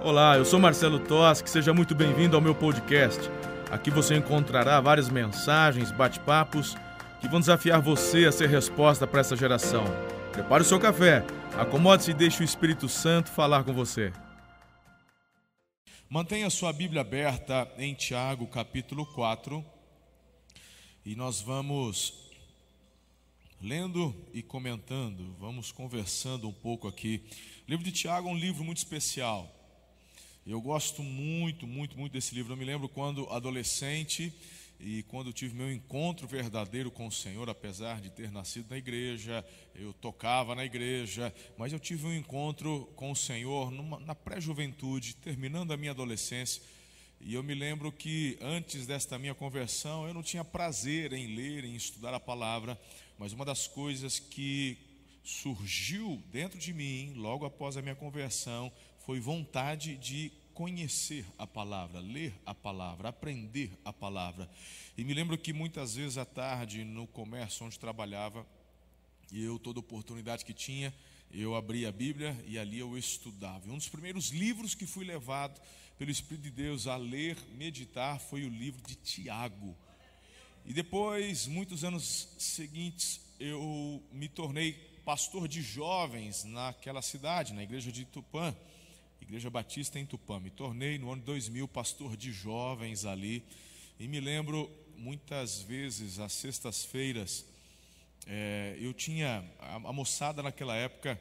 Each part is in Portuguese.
Olá, eu sou Marcelo Toschi, seja muito bem-vindo ao meu podcast. Aqui você encontrará várias mensagens, bate-papos que vão desafiar você a ser resposta para essa geração. Prepare o seu café, acomode-se e deixe o Espírito Santo falar com você. Mantenha sua Bíblia aberta em Tiago, capítulo 4, e nós vamos lendo e comentando, vamos conversando um pouco aqui. O livro de Tiago é um livro muito especial. Eu gosto muito, muito, muito desse livro. Eu me lembro quando adolescente e quando tive meu encontro verdadeiro com o Senhor, apesar de ter nascido na igreja, eu tocava na igreja, mas eu tive um encontro com o Senhor numa, na pré-juventude, terminando a minha adolescência. E eu me lembro que antes desta minha conversão, eu não tinha prazer em ler, em estudar a palavra, mas uma das coisas que surgiu dentro de mim, logo após a minha conversão, foi vontade de conhecer a palavra, ler a palavra, aprender a palavra. E me lembro que muitas vezes à tarde, no comércio onde trabalhava, eu, toda oportunidade que tinha, eu abria a Bíblia e ali eu estudava. E um dos primeiros livros que fui levado pelo Espírito de Deus a ler, meditar, foi o livro de Tiago. E depois, muitos anos seguintes, eu me tornei pastor de jovens naquela cidade, na igreja de Tupã. Igreja Batista em Tupã. Me tornei no ano 2000 pastor de jovens ali. E me lembro muitas vezes às sextas-feiras é, eu tinha a, a moçada naquela época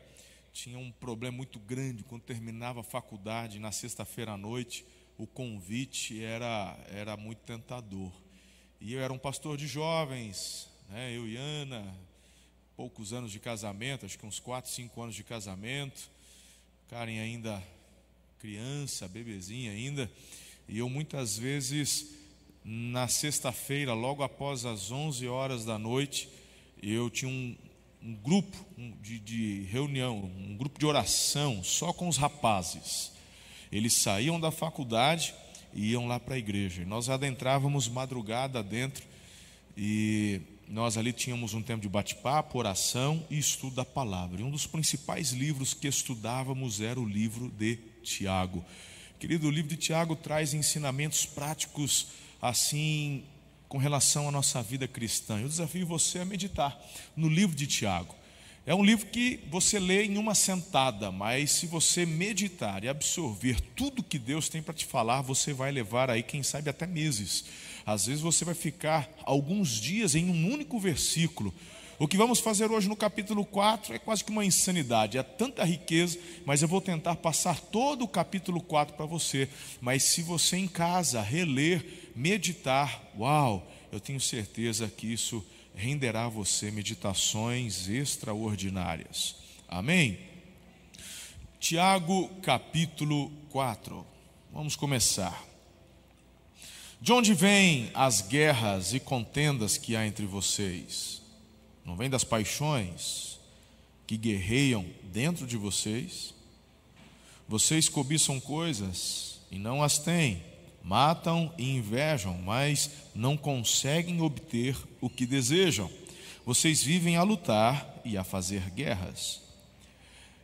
tinha um problema muito grande. Quando terminava a faculdade na sexta-feira à noite o convite era era muito tentador. E eu era um pastor de jovens né, eu e Ana poucos anos de casamento acho que uns quatro cinco anos de casamento. Karen ainda criança, bebezinha ainda, e eu muitas vezes na sexta-feira, logo após as 11 horas da noite, eu tinha um, um grupo de, de reunião, um grupo de oração só com os rapazes. Eles saíam da faculdade e iam lá para a igreja. E nós adentrávamos madrugada dentro e nós ali tínhamos um tempo de bate-papo, oração e estudo da palavra. E um dos principais livros que estudávamos era o livro de Tiago. Querido, o livro de Tiago traz ensinamentos práticos assim com relação à nossa vida cristã. Eu desafio você a meditar no livro de Tiago. É um livro que você lê em uma sentada, mas se você meditar e absorver tudo que Deus tem para te falar, você vai levar aí, quem sabe, até meses. Às vezes você vai ficar alguns dias em um único versículo, o que vamos fazer hoje no capítulo 4 é quase que uma insanidade, é tanta riqueza, mas eu vou tentar passar todo o capítulo 4 para você. Mas se você em casa reler, meditar, uau, eu tenho certeza que isso renderá a você meditações extraordinárias. Amém? Tiago capítulo 4. Vamos começar. De onde vêm as guerras e contendas que há entre vocês? Não vem das paixões que guerreiam dentro de vocês? Vocês cobiçam coisas e não as têm, matam e invejam, mas não conseguem obter o que desejam. Vocês vivem a lutar e a fazer guerras.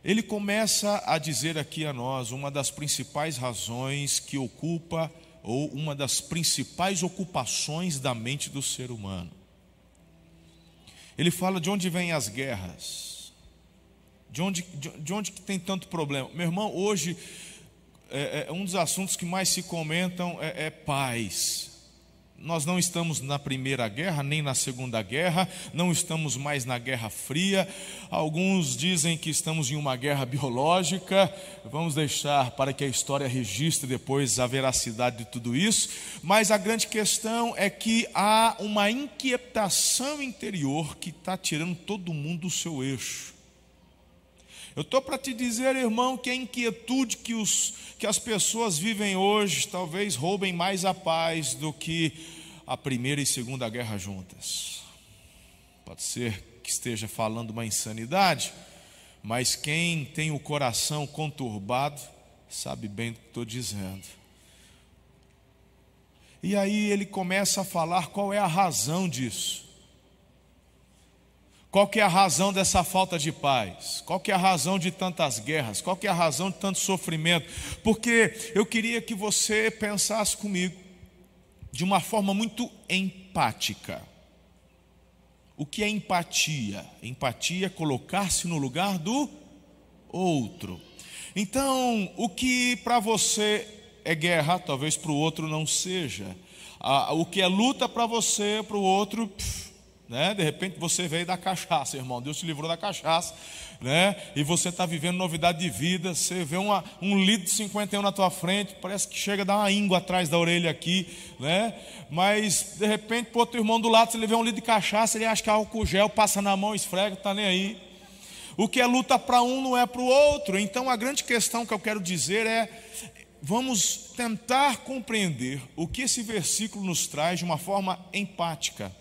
Ele começa a dizer aqui a nós uma das principais razões que ocupa, ou uma das principais ocupações da mente do ser humano. Ele fala de onde vêm as guerras, de onde, de, de onde que tem tanto problema. Meu irmão, hoje, é, é um dos assuntos que mais se comentam é, é paz. Nós não estamos na Primeira Guerra, nem na Segunda Guerra, não estamos mais na Guerra Fria. Alguns dizem que estamos em uma guerra biológica. Vamos deixar para que a história registre depois a veracidade de tudo isso. Mas a grande questão é que há uma inquietação interior que está tirando todo mundo do seu eixo. Eu estou para te dizer, irmão, que a inquietude que, os, que as pessoas vivem hoje talvez roubem mais a paz do que a primeira e segunda guerra juntas. Pode ser que esteja falando uma insanidade, mas quem tem o coração conturbado sabe bem do que estou dizendo. E aí ele começa a falar qual é a razão disso. Qual que é a razão dessa falta de paz? Qual que é a razão de tantas guerras? Qual que é a razão de tanto sofrimento? Porque eu queria que você pensasse comigo de uma forma muito empática. O que é empatia? Empatia é colocar-se no lugar do outro. Então, o que para você é guerra, talvez para o outro não seja. o que é luta para você, para o outro, pff, né? De repente você veio da cachaça, irmão. Deus te livrou da cachaça, né? E você está vivendo novidade de vida. Você vê uma, um litro de 51 na tua frente, parece que chega a dar uma íngua atrás da orelha aqui, né? Mas de repente, para outro irmão do lado, você vê um litro de cachaça, ele acha que é álcool gel, passa na mão, esfrega, está nem aí. O que é luta para um não é para o outro. Então a grande questão que eu quero dizer é: vamos tentar compreender o que esse versículo nos traz de uma forma empática.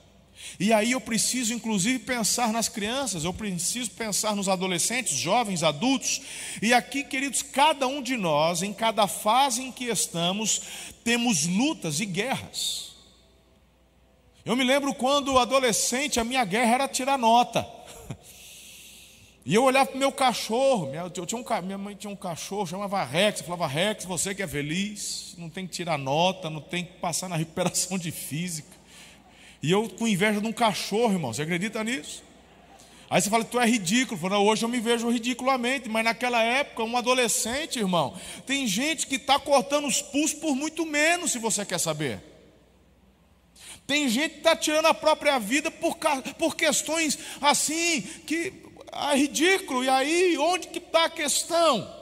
E aí eu preciso, inclusive, pensar nas crianças, eu preciso pensar nos adolescentes, jovens, adultos. E aqui, queridos, cada um de nós, em cada fase em que estamos, temos lutas e guerras. Eu me lembro quando adolescente, a minha guerra era tirar nota. E eu olhava para o meu cachorro, eu tinha um, minha mãe tinha um cachorro, chamava Rex, eu falava, Rex, você que é feliz, não tem que tirar nota, não tem que passar na recuperação de física. E eu com inveja de um cachorro, irmão. Você acredita nisso? Aí você fala, tu é ridículo. Fala, hoje eu me vejo ridiculamente, mas naquela época, um adolescente, irmão, tem gente que está cortando os pulsos por muito menos, se você quer saber. Tem gente que está tirando a própria vida por, por questões assim, que é ridículo. E aí, onde que está a questão?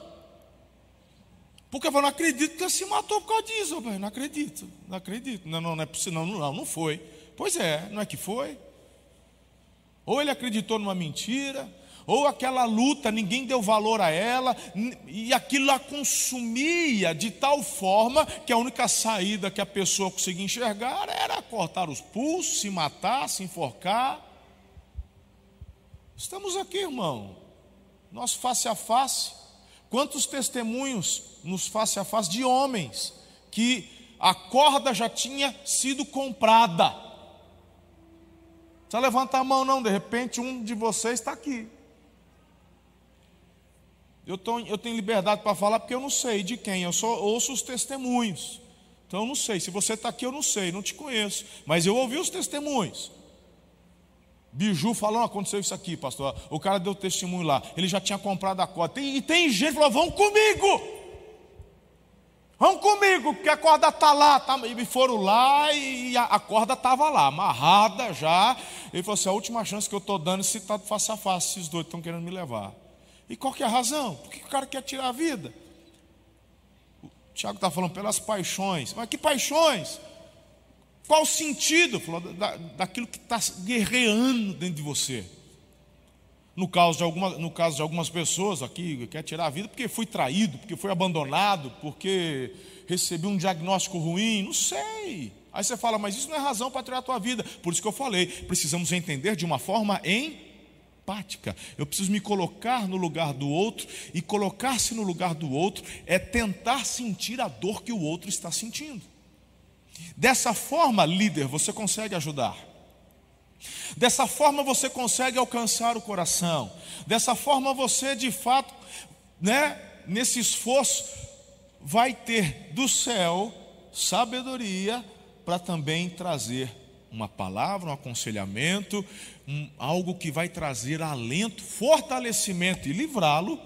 Porque eu não acredito que você se matou por causa disso, não acredito, não acredito. Não, não, não é possível, não, não, não foi. Pois é, não é que foi? Ou ele acreditou numa mentira, ou aquela luta, ninguém deu valor a ela, e aquilo a consumia de tal forma que a única saída que a pessoa conseguia enxergar era cortar os pulsos, se matar, se enforcar. Estamos aqui, irmão, nós face a face. Quantos testemunhos nos face a face de homens que a corda já tinha sido comprada precisa levantar a mão, não. De repente, um de vocês está aqui. Eu, tô, eu tenho liberdade para falar porque eu não sei de quem, eu só ouço os testemunhos. Então eu não sei. Se você está aqui, eu não sei, não te conheço. Mas eu ouvi os testemunhos. Biju falou, aconteceu isso aqui, pastor. O cara deu testemunho lá. Ele já tinha comprado a cota. e tem gente que falou, vão comigo. Vamos comigo, porque a corda está lá. Tá, e foram lá e a, a corda estava lá, amarrada já. Ele falou assim: a última chance que eu estou dando, se está face a face, esses dois estão querendo me levar. E qual que é a razão? Por que o cara quer tirar a vida? O Tiago está falando pelas paixões. Mas que paixões? Qual o sentido? Falou da, daquilo que está guerreando dentro de você. No caso, de alguma, no caso de algumas pessoas aqui, quer tirar a vida porque foi traído, porque foi abandonado, porque recebi um diagnóstico ruim, não sei. Aí você fala, mas isso não é razão para tirar a tua vida. Por isso que eu falei, precisamos entender de uma forma empática. Eu preciso me colocar no lugar do outro, e colocar-se no lugar do outro é tentar sentir a dor que o outro está sentindo. Dessa forma, líder, você consegue ajudar. Dessa forma você consegue alcançar o coração. Dessa forma você, de fato, né, nesse esforço, vai ter do céu sabedoria para também trazer uma palavra, um aconselhamento, um, algo que vai trazer alento, fortalecimento e livrá-lo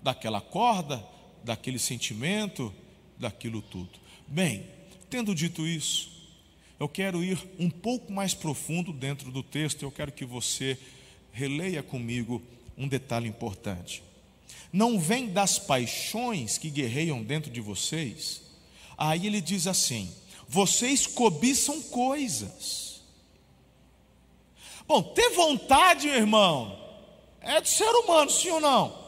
daquela corda, daquele sentimento, daquilo tudo. Bem, tendo dito isso, eu quero ir um pouco mais profundo dentro do texto, eu quero que você releia comigo um detalhe importante. Não vem das paixões que guerreiam dentro de vocês. Aí ele diz assim: vocês cobiçam coisas. Bom, ter vontade, meu irmão, é do ser humano, sim ou não?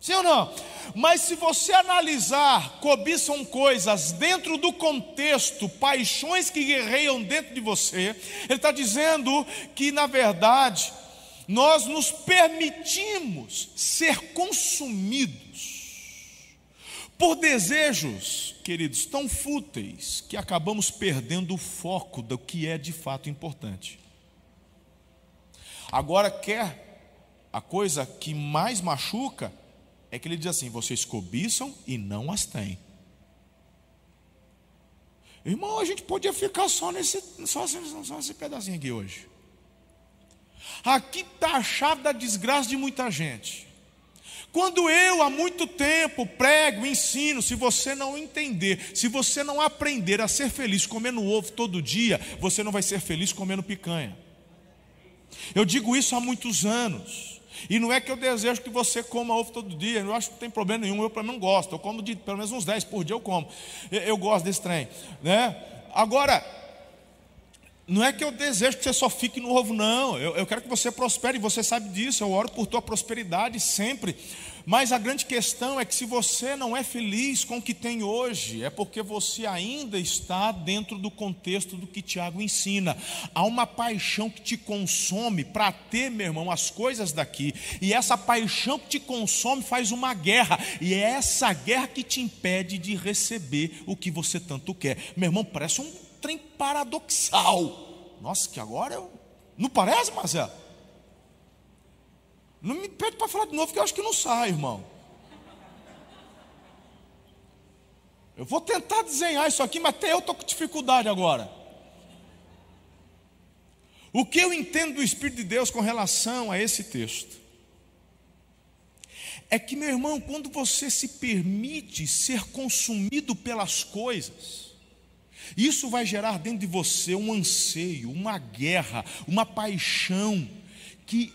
Sim ou não? Mas se você analisar, cobiçam coisas dentro do contexto, paixões que guerreiam dentro de você, ele está dizendo que, na verdade, nós nos permitimos ser consumidos por desejos, queridos, tão fúteis, que acabamos perdendo o foco do que é de fato importante. Agora, quer a coisa que mais machuca é que ele diz assim: vocês cobiçam e não as têm. Irmão, a gente podia ficar só nesse, só, só nesse pedacinho aqui hoje. Aqui está a chave da desgraça de muita gente. Quando eu há muito tempo prego, ensino, se você não entender, se você não aprender a ser feliz comendo ovo todo dia, você não vai ser feliz comendo picanha. Eu digo isso há muitos anos. E não é que eu desejo que você coma ovo todo dia, eu acho que não tem problema nenhum, eu pelo menos não gosto. Eu como de pelo menos uns 10 por dia, eu como. Eu, eu gosto desse trem. Né? Agora, não é que eu desejo que você só fique no ovo, não. Eu, eu quero que você prospere, você sabe disso. Eu oro por tua prosperidade sempre. Mas a grande questão é que se você não é feliz com o que tem hoje, é porque você ainda está dentro do contexto do que Tiago ensina. Há uma paixão que te consome para ter, meu irmão, as coisas daqui. E essa paixão que te consome faz uma guerra. E é essa guerra que te impede de receber o que você tanto quer. Meu irmão, parece um trem paradoxal. Nossa, que agora eu. Não parece, Marcelo? Não me pede para falar de novo, que eu acho que não sai, irmão. Eu vou tentar desenhar isso aqui, mas até eu estou com dificuldade agora. O que eu entendo do Espírito de Deus com relação a esse texto? É que, meu irmão, quando você se permite ser consumido pelas coisas, isso vai gerar dentro de você um anseio, uma guerra, uma paixão, que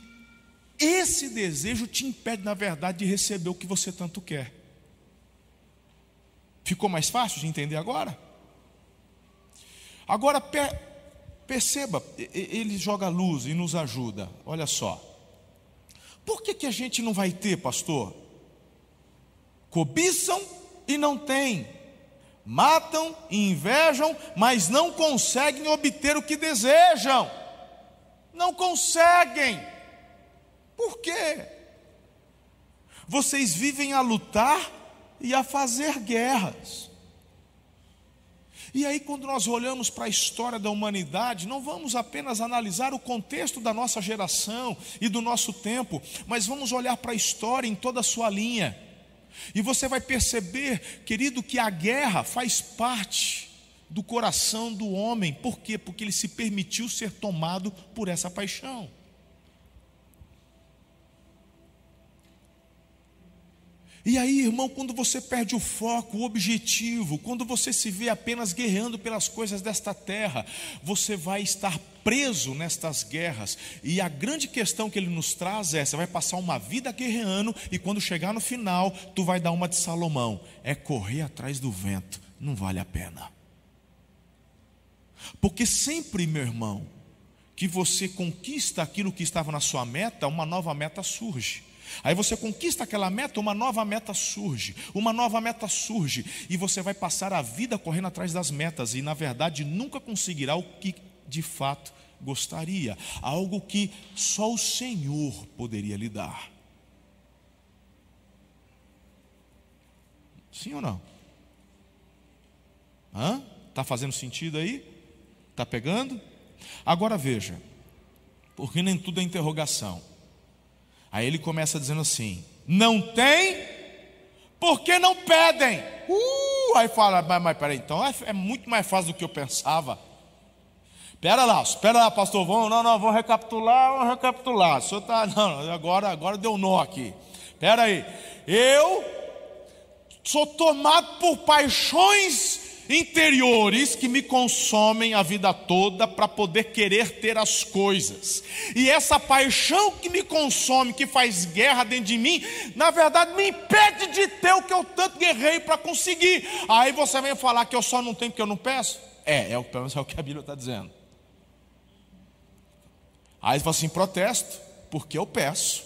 esse desejo te impede, na verdade, de receber o que você tanto quer. Ficou mais fácil de entender agora? Agora, perceba, ele joga luz e nos ajuda. Olha só. Por que, que a gente não vai ter, pastor? Cobiçam e não tem matam e invejam, mas não conseguem obter o que desejam. Não conseguem. Por quê? Vocês vivem a lutar e a fazer guerras. E aí, quando nós olhamos para a história da humanidade, não vamos apenas analisar o contexto da nossa geração e do nosso tempo, mas vamos olhar para a história em toda a sua linha. E você vai perceber, querido, que a guerra faz parte do coração do homem. Por quê? Porque ele se permitiu ser tomado por essa paixão. E aí, irmão, quando você perde o foco, o objetivo, quando você se vê apenas guerreando pelas coisas desta terra, você vai estar preso nestas guerras. E a grande questão que ele nos traz é: você vai passar uma vida guerreando, e quando chegar no final, tu vai dar uma de Salomão: é correr atrás do vento, não vale a pena. Porque sempre, meu irmão, que você conquista aquilo que estava na sua meta, uma nova meta surge. Aí você conquista aquela meta, uma nova meta surge, uma nova meta surge, e você vai passar a vida correndo atrás das metas, e na verdade nunca conseguirá o que de fato gostaria, algo que só o Senhor poderia lhe dar. Sim ou não? Hã? Está fazendo sentido aí? Está pegando? Agora veja, porque nem tudo é interrogação. Aí ele começa dizendo assim: Não tem, porque não pedem. Uh, aí fala, mas, mas peraí, então é, é muito mais fácil do que eu pensava. Espera lá, espera lá, pastor. Vamos, não, não, vamos recapitular, vamos recapitular. O senhor está. Não, agora, agora deu nó aqui. Espera aí. Eu sou tomado por paixões interiores que me consomem a vida toda para poder querer ter as coisas. E essa paixão que me consome, que faz guerra dentro de mim, na verdade me impede de ter o que eu tanto guerrei para conseguir. Aí você vem falar que eu só não tenho porque eu não peço? É, é o, é o que a Bíblia está dizendo. Aí você fala assim: protesto, porque eu peço.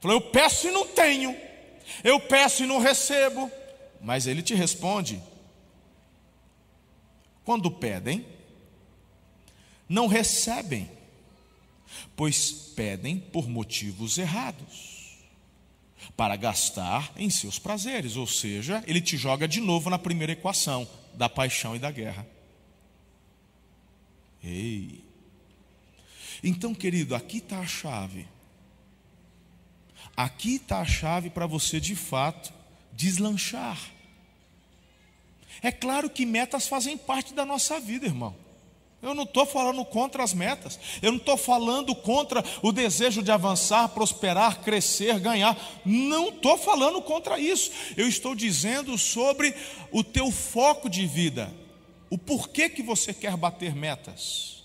Falou, eu peço e não tenho. Eu peço e não recebo. Mas ele te responde: quando pedem, não recebem, pois pedem por motivos errados, para gastar em seus prazeres. Ou seja, ele te joga de novo na primeira equação da paixão e da guerra. Ei. Então, querido, aqui está a chave. Aqui está a chave para você de fato deslanchar. É claro que metas fazem parte da nossa vida, irmão. Eu não estou falando contra as metas, eu não estou falando contra o desejo de avançar, prosperar, crescer, ganhar. Não estou falando contra isso. Eu estou dizendo sobre o teu foco de vida, o porquê que você quer bater metas.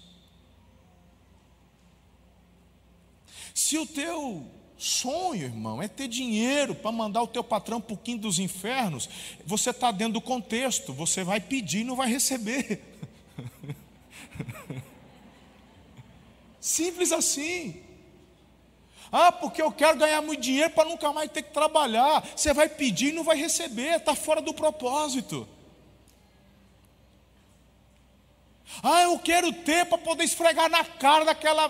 Se o teu sonho, irmão, é ter dinheiro para mandar o teu patrão para o quinto dos infernos, você está dentro do contexto, você vai pedir e não vai receber. Simples assim. Ah, porque eu quero ganhar muito dinheiro para nunca mais ter que trabalhar. Você vai pedir e não vai receber, está fora do propósito. Ah, eu quero ter para poder esfregar na cara daquela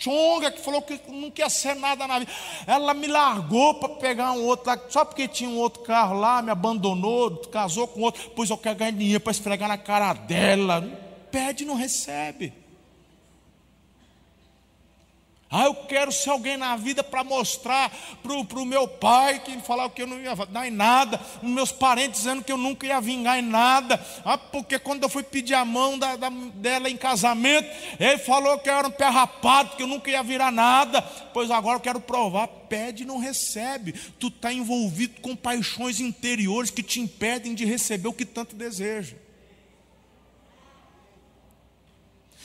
chonga que falou que não quer ser nada na vida. Ela me largou para pegar um outro lá, só porque tinha um outro carro lá, me abandonou, casou com outro, pois eu quero ganhar dinheiro para esfregar na cara dela. Pede não recebe. Ah, eu quero ser alguém na vida para mostrar para o meu pai que falava que eu não ia dar em nada, meus parentes dizendo que eu nunca ia vingar em nada. Ah, porque quando eu fui pedir a mão da, da, dela em casamento, ele falou que eu era um pé rapado, que eu nunca ia virar nada. Pois agora eu quero provar, pede e não recebe. Tu está envolvido com paixões interiores que te impedem de receber o que tanto deseja.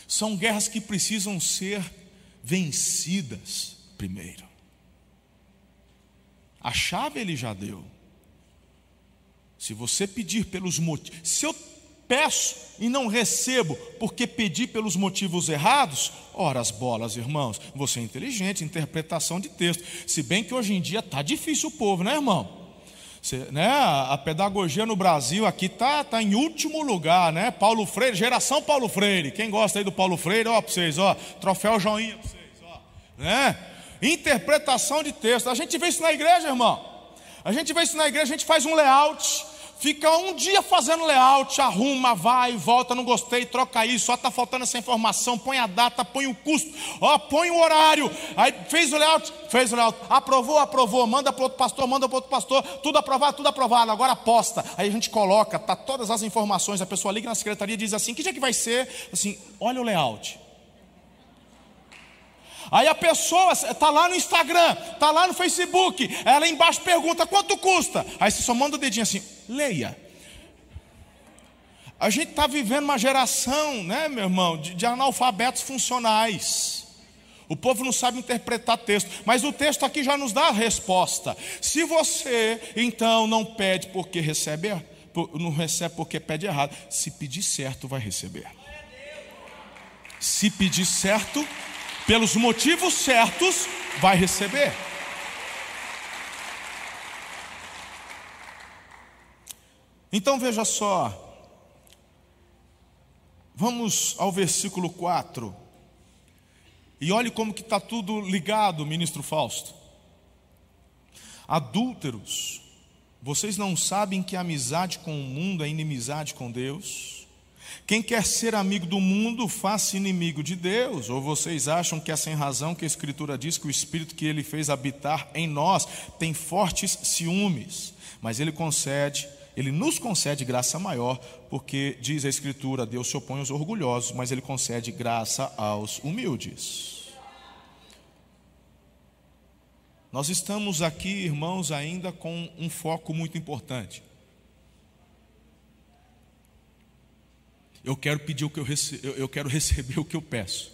São guerras que precisam ser vencidas primeiro. A chave ele já deu. Se você pedir pelos motivos, se eu peço e não recebo porque pedi pelos motivos errados, ora as bolas, irmãos, você é inteligente, interpretação de texto. Se bem que hoje em dia está difícil o povo, né, irmão? né, a pedagogia no Brasil aqui está tá em último lugar, né? Paulo Freire, geração Paulo Freire. Quem gosta aí do Paulo Freire, ó, para vocês, ó, troféu joinha para vocês, né? Interpretação de texto. A gente vê isso na igreja, irmão. A gente vê isso na igreja, a gente faz um layout fica um dia fazendo layout, arruma, vai, volta, não gostei, troca isso, só está faltando essa informação, põe a data, põe o custo, ó, põe o horário, aí fez o layout, fez o layout, aprovou, aprovou, manda para outro pastor, manda para outro pastor, tudo aprovado, tudo aprovado, agora aposta, aí a gente coloca, tá todas as informações, a pessoa liga na secretaria e diz assim, que dia que vai ser? Assim, olha o layout, Aí a pessoa está lá no Instagram, está lá no Facebook, ela embaixo pergunta quanto custa. Aí você só manda o dedinho assim, leia. A gente está vivendo uma geração, né, meu irmão, de, de analfabetos funcionais. O povo não sabe interpretar texto, mas o texto aqui já nos dá a resposta. Se você então não pede porque recebe, não recebe porque pede errado, se pedir certo, vai receber. Se pedir certo, pelos motivos certos, vai receber. Então veja só, vamos ao versículo 4, e olhe como que está tudo ligado, ministro Fausto. Adúlteros, vocês não sabem que amizade com o mundo é inimizade com Deus? Quem quer ser amigo do mundo, faça inimigo de Deus. Ou vocês acham que é sem razão que a Escritura diz que o Espírito que ele fez habitar em nós tem fortes ciúmes? Mas ele concede, ele nos concede graça maior, porque diz a Escritura: Deus se opõe aos orgulhosos, mas ele concede graça aos humildes. Nós estamos aqui, irmãos, ainda com um foco muito importante. Eu quero pedir o que eu, rece... eu quero receber o que eu peço.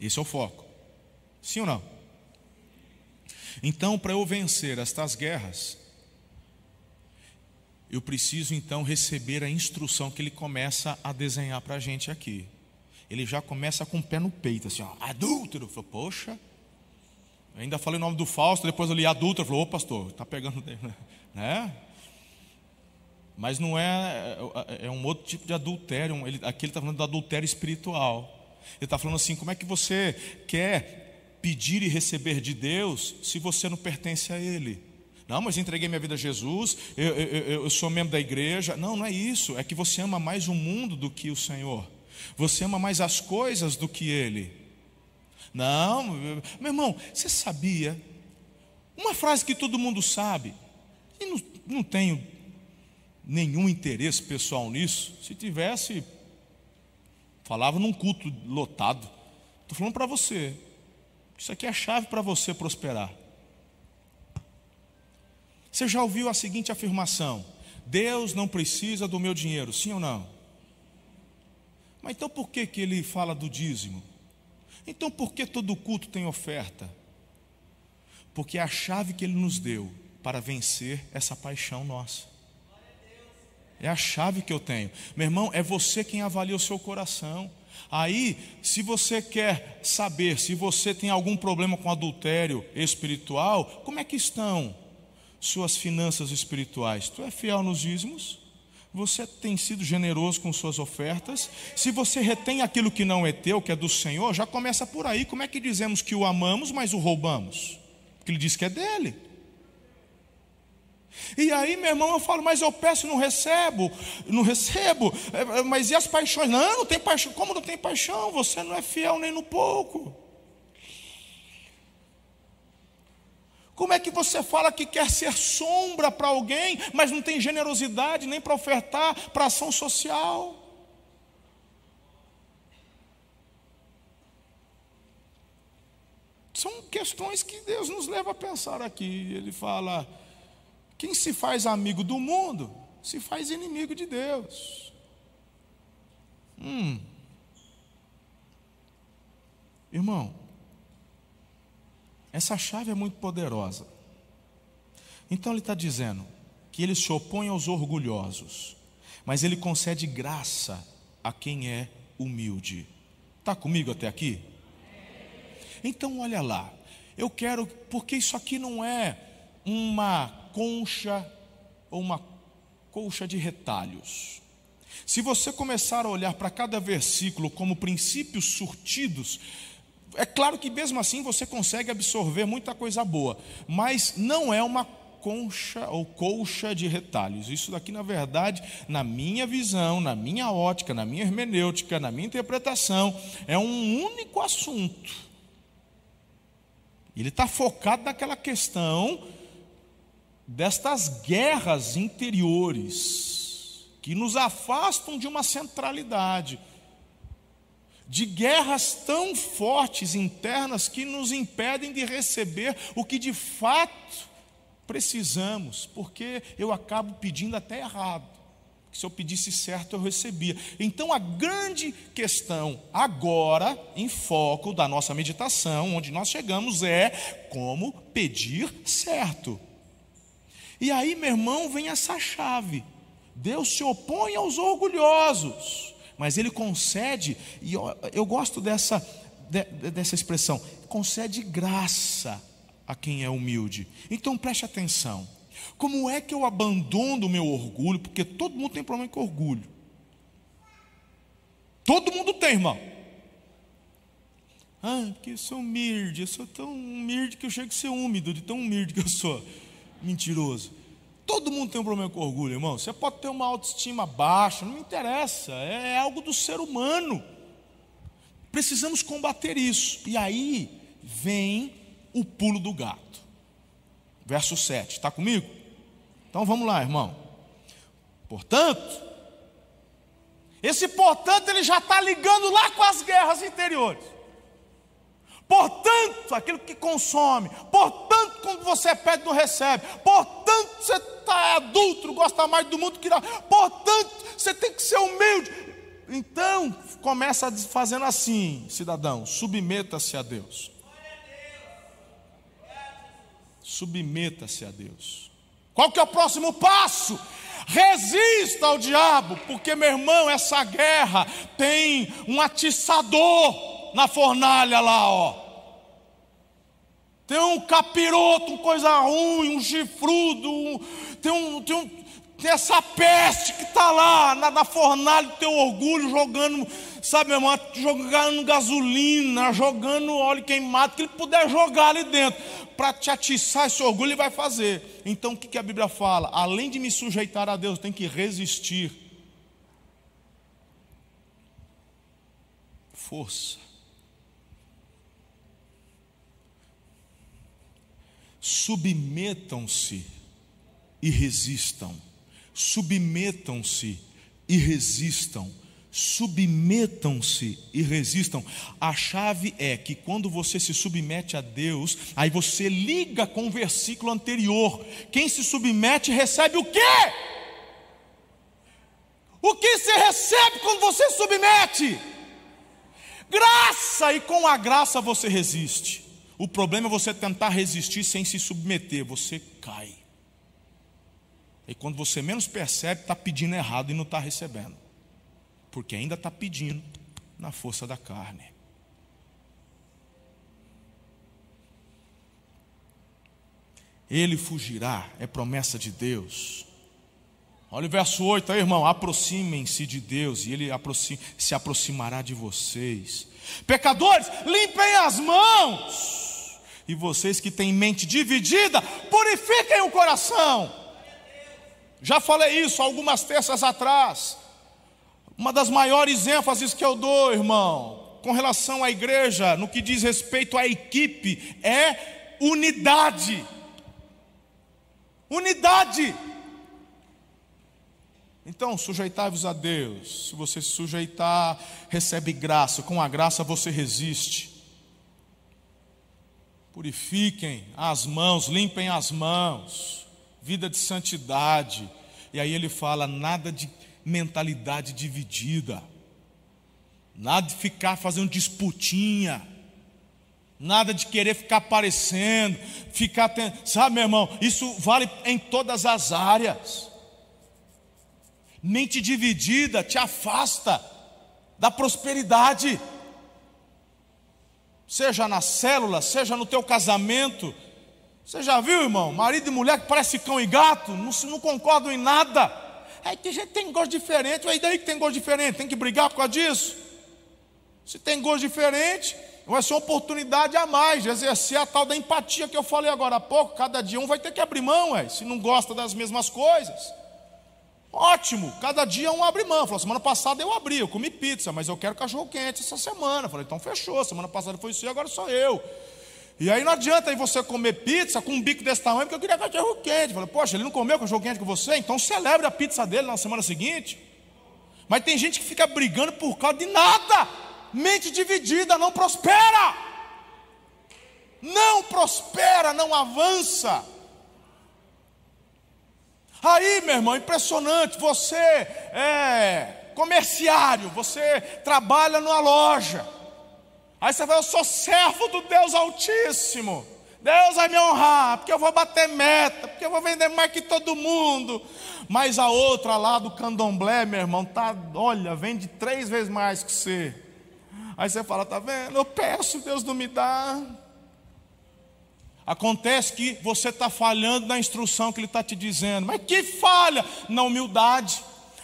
Esse é o foco. Sim ou não? Então, para eu vencer estas guerras, eu preciso então receber a instrução que ele começa a desenhar para a gente aqui. Ele já começa com o pé no peito, assim, ó, adúltero. Falou, poxa, ainda falei o nome do Fausto, depois eu li adúltero. Falou, ô pastor, está pegando, né? Mas não é, é, é um outro tipo de adultério. Ele, aqui ele está falando do adultério espiritual. Ele está falando assim: como é que você quer pedir e receber de Deus se você não pertence a Ele? Não, mas entreguei minha vida a Jesus, eu, eu, eu sou membro da igreja. Não, não é isso. É que você ama mais o mundo do que o Senhor. Você ama mais as coisas do que Ele. Não, meu irmão, você sabia? Uma frase que todo mundo sabe, e não, não tenho nenhum interesse pessoal nisso. Se tivesse, falava num culto lotado. Estou falando para você. Isso aqui é a chave para você prosperar. Você já ouviu a seguinte afirmação: Deus não precisa do meu dinheiro, sim ou não? Mas então por que, que ele fala do dízimo? Então por que todo culto tem oferta? Porque é a chave que ele nos deu para vencer essa paixão nossa. É a chave que eu tenho. Meu irmão, é você quem avalia o seu coração. Aí, se você quer saber se você tem algum problema com adultério espiritual, como é que estão suas finanças espirituais? Tu é fiel nos dízimos? Você tem sido generoso com suas ofertas? Se você retém aquilo que não é teu, que é do Senhor, já começa por aí. Como é que dizemos que o amamos, mas o roubamos? Porque ele diz que é dele. E aí, meu irmão, eu falo, mas eu peço e não recebo, não recebo, é, é, mas e as paixões? Não, não tem paixão. Como não tem paixão? Você não é fiel nem no pouco. Como é que você fala que quer ser sombra para alguém, mas não tem generosidade nem para ofertar para ação social? São questões que Deus nos leva a pensar aqui. Ele fala: quem se faz amigo do mundo, se faz inimigo de Deus. Hum. Irmão, essa chave é muito poderosa. Então ele está dizendo que ele se opõe aos orgulhosos, mas ele concede graça a quem é humilde. Está comigo até aqui? Então olha lá, eu quero, porque isso aqui não é uma concha ou uma colcha de retalhos. Se você começar a olhar para cada versículo como princípios surtidos, é claro que mesmo assim você consegue absorver muita coisa boa, mas não é uma concha ou colcha de retalhos. Isso daqui, na verdade, na minha visão, na minha ótica, na minha hermenêutica, na minha interpretação, é um único assunto. Ele está focado naquela questão destas guerras interiores que nos afastam de uma centralidade, de guerras tão fortes internas que nos impedem de receber o que de fato precisamos, porque eu acabo pedindo até errado. Se eu pedisse certo, eu recebia. Então, a grande questão agora, em foco da nossa meditação, onde nós chegamos, é como pedir certo. E aí, meu irmão, vem essa chave. Deus se opõe aos orgulhosos, mas Ele concede, e eu, eu gosto dessa, de, dessa expressão, concede graça a quem é humilde. Então preste atenção. Como é que eu abandono o meu orgulho? Porque todo mundo tem problema com orgulho. Todo mundo tem, irmão. Ah, porque eu sou humilde, eu sou tão humilde que eu chego a ser úmido, de tão humilde que eu sou mentiroso. Todo mundo tem um problema com orgulho, irmão. Você pode ter uma autoestima baixa, não interessa, é, é algo do ser humano. Precisamos combater isso. E aí vem o pulo do gato. Verso 7, está comigo? Então vamos lá, irmão. Portanto, esse portanto ele já está ligando lá com as guerras interiores. Portanto, aquilo que consome. Portanto, quando você pede, não recebe. Portanto, você está adulto, gosta mais do mundo que não. Portanto, você tem que ser humilde. Então, começa fazendo assim, cidadão: submeta-se a Deus. Submeta-se a Deus. Qual que é o próximo passo? Resista ao diabo, porque meu irmão, essa guerra tem um atiçador na fornalha lá, ó. Tem um capiroto, uma coisa ruim, um chifrudo, um, tem, um, tem, um, tem essa peste que está lá na, na, fornalha do teu orgulho, jogando, sabe, meu irmão, jogando gasolina, jogando óleo queimado, que ele puder jogar ali dentro, para te atiçar esse orgulho, ele vai fazer. Então o que, que a Bíblia fala? Além de me sujeitar a Deus, tem que resistir. Força submetam-se e resistam. Submetam-se e resistam. Submetam-se e resistam. A chave é que quando você se submete a Deus, aí você liga com o versículo anterior. Quem se submete recebe o quê? O que se recebe quando você se submete? Graça, e com a graça você resiste. O problema é você tentar resistir sem se submeter, você cai. E quando você menos percebe, está pedindo errado e não está recebendo. Porque ainda está pedindo na força da carne. Ele fugirá, é promessa de Deus. Olha o verso 8 aí, irmão. Aproximem-se de Deus e Ele se aproximará de vocês. Pecadores, limpem as mãos. E vocês que têm mente dividida, purifiquem o coração. Já falei isso algumas terças atrás. Uma das maiores ênfases que eu dou, irmão, com relação à igreja, no que diz respeito à equipe, é unidade. Unidade. Então, sujeitai-vos a Deus. Se você se sujeitar, recebe graça. Com a graça você resiste. Purifiquem as mãos, limpem as mãos. Vida de santidade. E aí ele fala: nada de mentalidade dividida. Nada de ficar fazendo disputinha. Nada de querer ficar aparecendo, ficar, sabe, meu irmão, isso vale em todas as áreas. Mente dividida te afasta da prosperidade. Seja na célula, seja no teu casamento. Você já viu, irmão? Marido e mulher que parece cão e gato, não, não concordam em nada. Aí tem gente que tem gosto diferente, aí daí que tem gosto diferente, tem que brigar por causa disso. Se tem gosto diferente, vai ser uma oportunidade a mais de exercer a tal da empatia que eu falei agora há pouco. Cada dia um vai ter que abrir mão, ué, se não gosta das mesmas coisas. Ótimo, cada dia um abre mão. Falou, semana passada eu abri, eu comi pizza, mas eu quero cachorro quente essa semana. Falei, então fechou, semana passada foi você, agora sou eu. E aí não adianta aí você comer pizza com um bico desse tamanho, porque eu queria cachorro quente. Falei, poxa, ele não comeu cachorro quente com você, então celebre a pizza dele na semana seguinte. Mas tem gente que fica brigando por causa de nada. Mente dividida não prospera. Não prospera, não avança. Aí, meu irmão, impressionante. Você é comerciário, você trabalha numa loja. Aí você fala, eu sou servo do Deus Altíssimo. Deus vai me honrar, porque eu vou bater meta, porque eu vou vender mais que todo mundo. Mas a outra lá do candomblé, meu irmão, tá, olha, vende três vezes mais que você. Aí você fala, tá vendo? Eu peço, Deus não me dá. Acontece que você está falhando na instrução que ele está te dizendo. Mas que falha? Na humildade.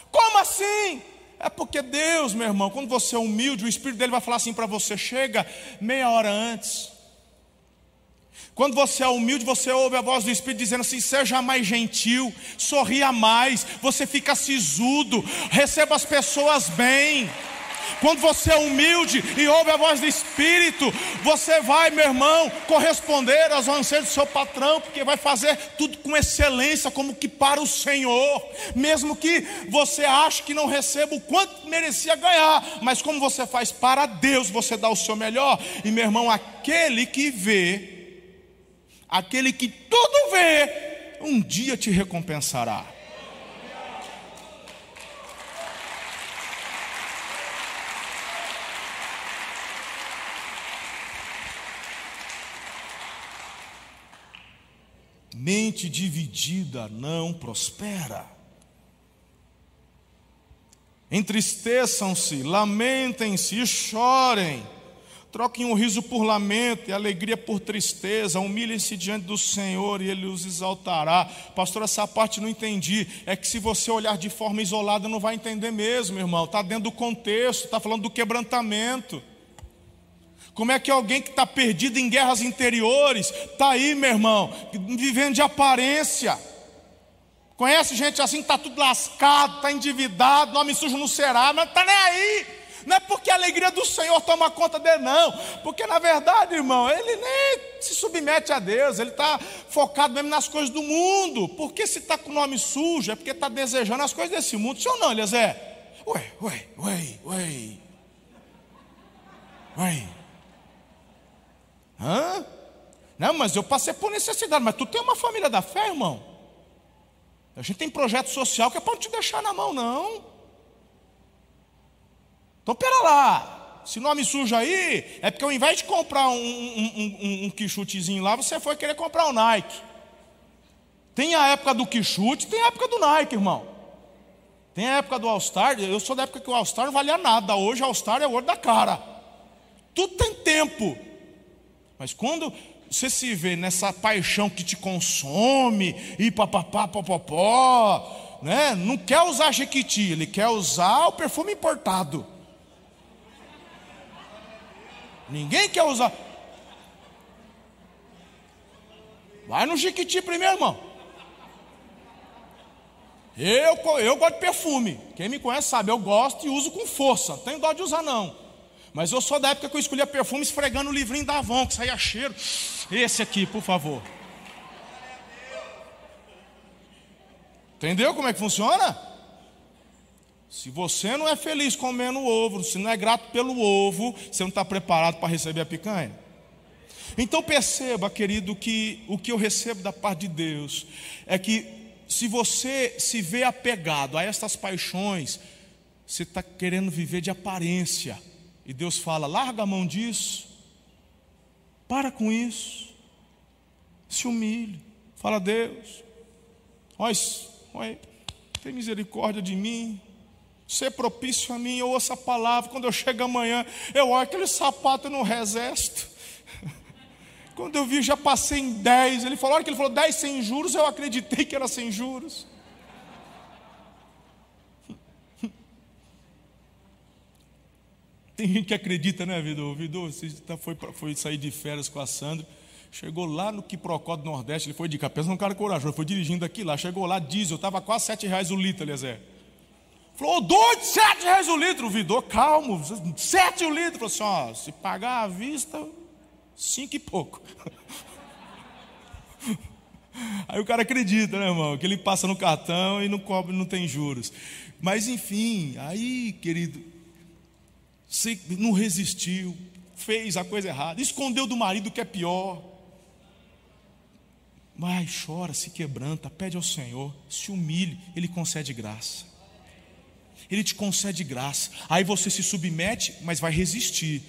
Como assim? É porque Deus, meu irmão, quando você é humilde, o Espírito dele vai falar assim para você: chega meia hora antes. Quando você é humilde, você ouve a voz do Espírito dizendo assim: seja mais gentil, sorria mais, você fica sisudo, receba as pessoas bem. Quando você é humilde e ouve a voz do Espírito, você vai, meu irmão, corresponder aos anseios do seu patrão, porque vai fazer tudo com excelência, como que para o Senhor, mesmo que você ache que não receba o quanto merecia ganhar, mas como você faz para Deus, você dá o seu melhor, e meu irmão, aquele que vê, aquele que tudo vê, um dia te recompensará. Mente dividida não prospera. Entristeçam-se, lamentem-se e chorem. Troquem o riso por lamento e alegria por tristeza. Humilhem-se diante do Senhor e Ele os exaltará. Pastor, essa parte não entendi. É que se você olhar de forma isolada, não vai entender mesmo, irmão. Está dentro do contexto, está falando do quebrantamento. Como é que alguém que está perdido em guerras interiores está aí, meu irmão, vivendo de aparência? Conhece gente assim que está tudo lascado, está endividado, nome sujo não será, mas está nem aí. Não é porque a alegria do Senhor toma conta dele, não. Porque na verdade, irmão, ele nem se submete a Deus, ele está focado mesmo nas coisas do mundo. Porque se está com o nome sujo, é porque está desejando as coisas desse mundo. Sim ou não, Eliezer? Ué, ué, ué, ué. Ué. Hã? Não, mas eu passei por necessidade. Mas tu tem uma família da fé, irmão? A gente tem projeto social que é para não te deixar na mão, não. Então, pera lá. Se nome sujo aí, é porque ao invés de comprar um, um, um, um quichutezinho lá, você foi querer comprar um Nike. Tem a época do quichute, tem a época do Nike, irmão. Tem a época do All-Star. Eu sou da época que o All-Star não valia nada. Hoje o All-Star é o ouro da cara. Tudo tem tempo. Mas quando você se vê nessa paixão que te consome, e papapá, popopó, né? não quer usar Jequiti, ele quer usar o perfume importado. Ninguém quer usar. Vai no Jequiti primeiro, irmão. Eu, eu gosto de perfume. Quem me conhece sabe, eu gosto e uso com força. Não tenho dó de usar, não. Mas eu sou da época que eu escolhia perfume esfregando o livrinho da Avon, que saía cheiro. Esse aqui, por favor. Entendeu como é que funciona? Se você não é feliz comendo ovo, se não é grato pelo ovo, você não está preparado para receber a picanha. Então perceba, querido, que o que eu recebo da parte de Deus é que se você se vê apegado a estas paixões, você está querendo viver de aparência. E Deus fala: larga a mão disso, para com isso, se humilhe, fala a Deus, olha, olha, tem misericórdia de mim, ser propício a mim, eu ouço a palavra, quando eu chego amanhã, eu olho aquele sapato não resesto. Quando eu vi, já passei em 10. Ele falou, olha que ele falou 10 sem juros, eu acreditei que era sem juros. Tem gente que acredita, né, Vidor? Vidor, você tá, foi, foi sair de férias com a Sandra. Chegou lá no Quiprocó do Nordeste, ele foi de capeza, um cara corajoso, foi dirigindo aqui lá. Chegou lá, diesel, estava quase sete reais o litro, Eliezer. Falou, doido, sete reais o litro. Vidor, calmo, sete o litro. Falou assim, ó, se pagar à vista, cinco e pouco. Aí o cara acredita, né, irmão? Que ele passa no cartão e não cobre, não tem juros. Mas enfim, aí, querido, você não resistiu, fez a coisa errada, escondeu do marido que é pior. Vai, chora, se quebranta, pede ao Senhor, se humilhe, Ele concede graça. Ele te concede graça. Aí você se submete, mas vai resistir.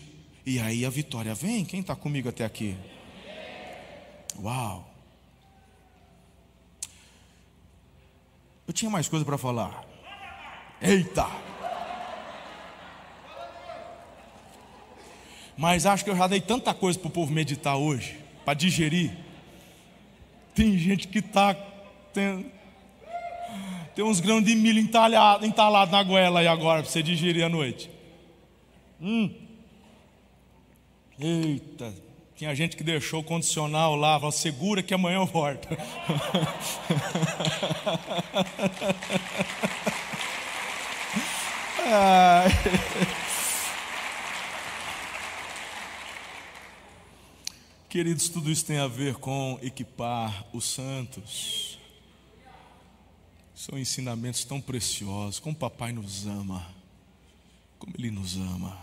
E aí a vitória vem. Quem está comigo até aqui? Uau! Eu tinha mais coisa para falar. Eita! Mas acho que eu já dei tanta coisa para o povo meditar hoje, para digerir. Tem gente que está. Tem, tem uns grãos de milho entalados entalado na goela aí agora para você digerir à noite. Hum. Eita, tinha gente que deixou o condicional lá, falou, segura que amanhã eu volto. Ai. Queridos, tudo isso tem a ver com equipar os santos. São ensinamentos tão preciosos. Como o papai nos ama. Como ele nos ama.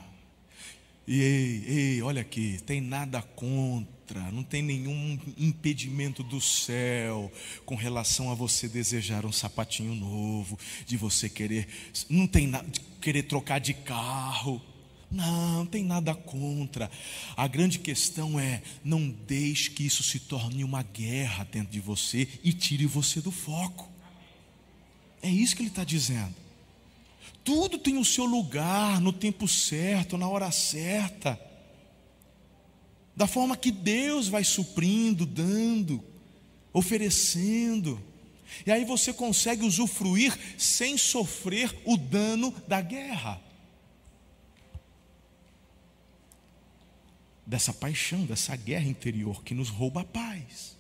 E ei, ei, olha aqui, tem nada contra, não tem nenhum impedimento do céu com relação a você desejar um sapatinho novo, de você querer, não tem nada querer trocar de carro. Não, não tem nada contra. A grande questão é: não deixe que isso se torne uma guerra dentro de você e tire você do foco. É isso que ele está dizendo. Tudo tem o seu lugar, no tempo certo, na hora certa. Da forma que Deus vai suprindo, dando, oferecendo. E aí você consegue usufruir sem sofrer o dano da guerra. Dessa paixão, dessa guerra interior que nos rouba a paz.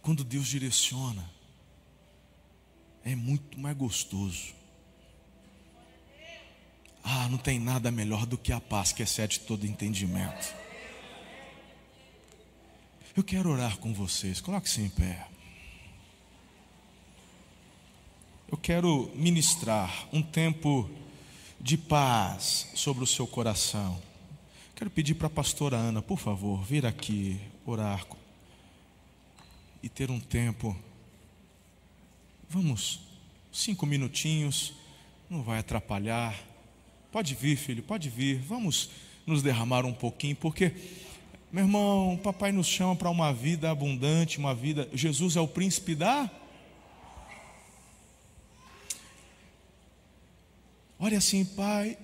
Quando Deus direciona, é muito mais gostoso. Ah, não tem nada melhor do que a paz que excede todo entendimento. Eu quero orar com vocês, coloque-se em pé. Eu quero ministrar um tempo de paz sobre o seu coração. Quero pedir para a pastora Ana, por favor, vir aqui orar e ter um tempo. Vamos, cinco minutinhos, não vai atrapalhar. Pode vir, filho, pode vir. Vamos nos derramar um pouquinho, porque, meu irmão, papai nos chama para uma vida abundante, uma vida. Jesus é o príncipe da. Olha assim, pai,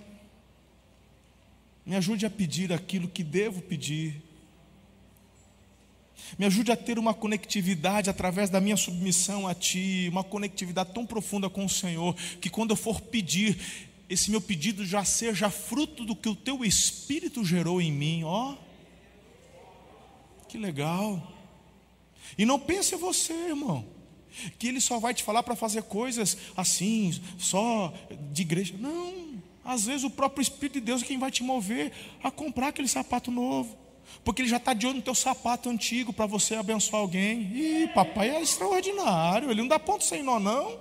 me ajude a pedir aquilo que devo pedir. Me ajude a ter uma conectividade através da minha submissão a Ti, uma conectividade tão profunda com o Senhor, que quando eu for pedir, esse meu pedido já seja fruto do que o Teu Espírito gerou em mim, ó. Que legal. E não pense você, irmão, que Ele só vai te falar para fazer coisas assim, só de igreja. Não. Às vezes o próprio Espírito de Deus é quem vai te mover a comprar aquele sapato novo porque ele já está de olho no teu sapato antigo para você abençoar alguém. Ih, papai é extraordinário, ele não dá ponto sem nó, não.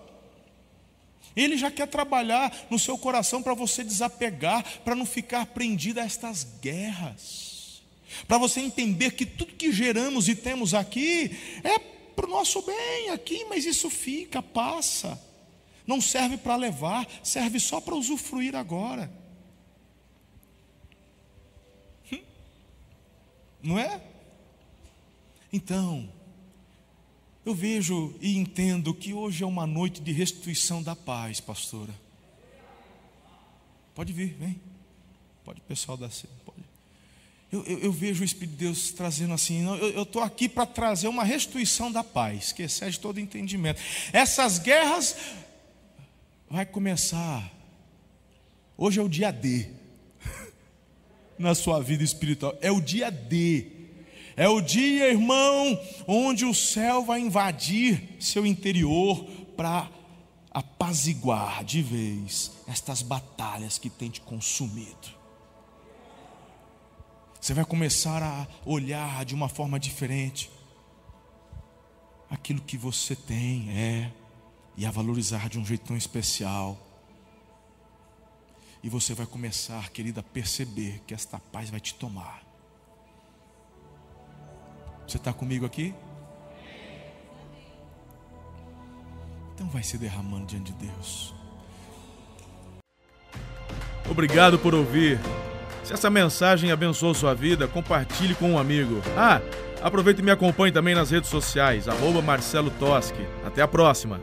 Ele já quer trabalhar no seu coração para você desapegar, para não ficar prendido a estas guerras. Para você entender que tudo que geramos e temos aqui é para o nosso bem aqui, mas isso fica, passa. Não serve para levar, serve só para usufruir agora. Não é? Então, eu vejo e entendo que hoje é uma noite de restituição da paz, pastora. Pode vir, vem. Pode, pessoal da pode. Eu, eu, eu, vejo o Espírito de Deus trazendo assim, eu estou aqui para trazer uma restituição da paz, que excede todo entendimento. Essas guerras vai começar. Hoje é o dia D na sua vida espiritual. É o dia D. É o dia, irmão, onde o céu vai invadir seu interior para apaziguar de vez estas batalhas que tem te consumido. Você vai começar a olhar de uma forma diferente aquilo que você tem, é, e a valorizar de um jeito tão especial. E você vai começar, querida, a perceber que esta paz vai te tomar. Você está comigo aqui? Então vai se derramando diante de Deus. Obrigado por ouvir. Se essa mensagem abençoou sua vida, compartilhe com um amigo. Ah, aproveite e me acompanhe também nas redes sociais, arroba Marcelo Toschi. Até a próxima.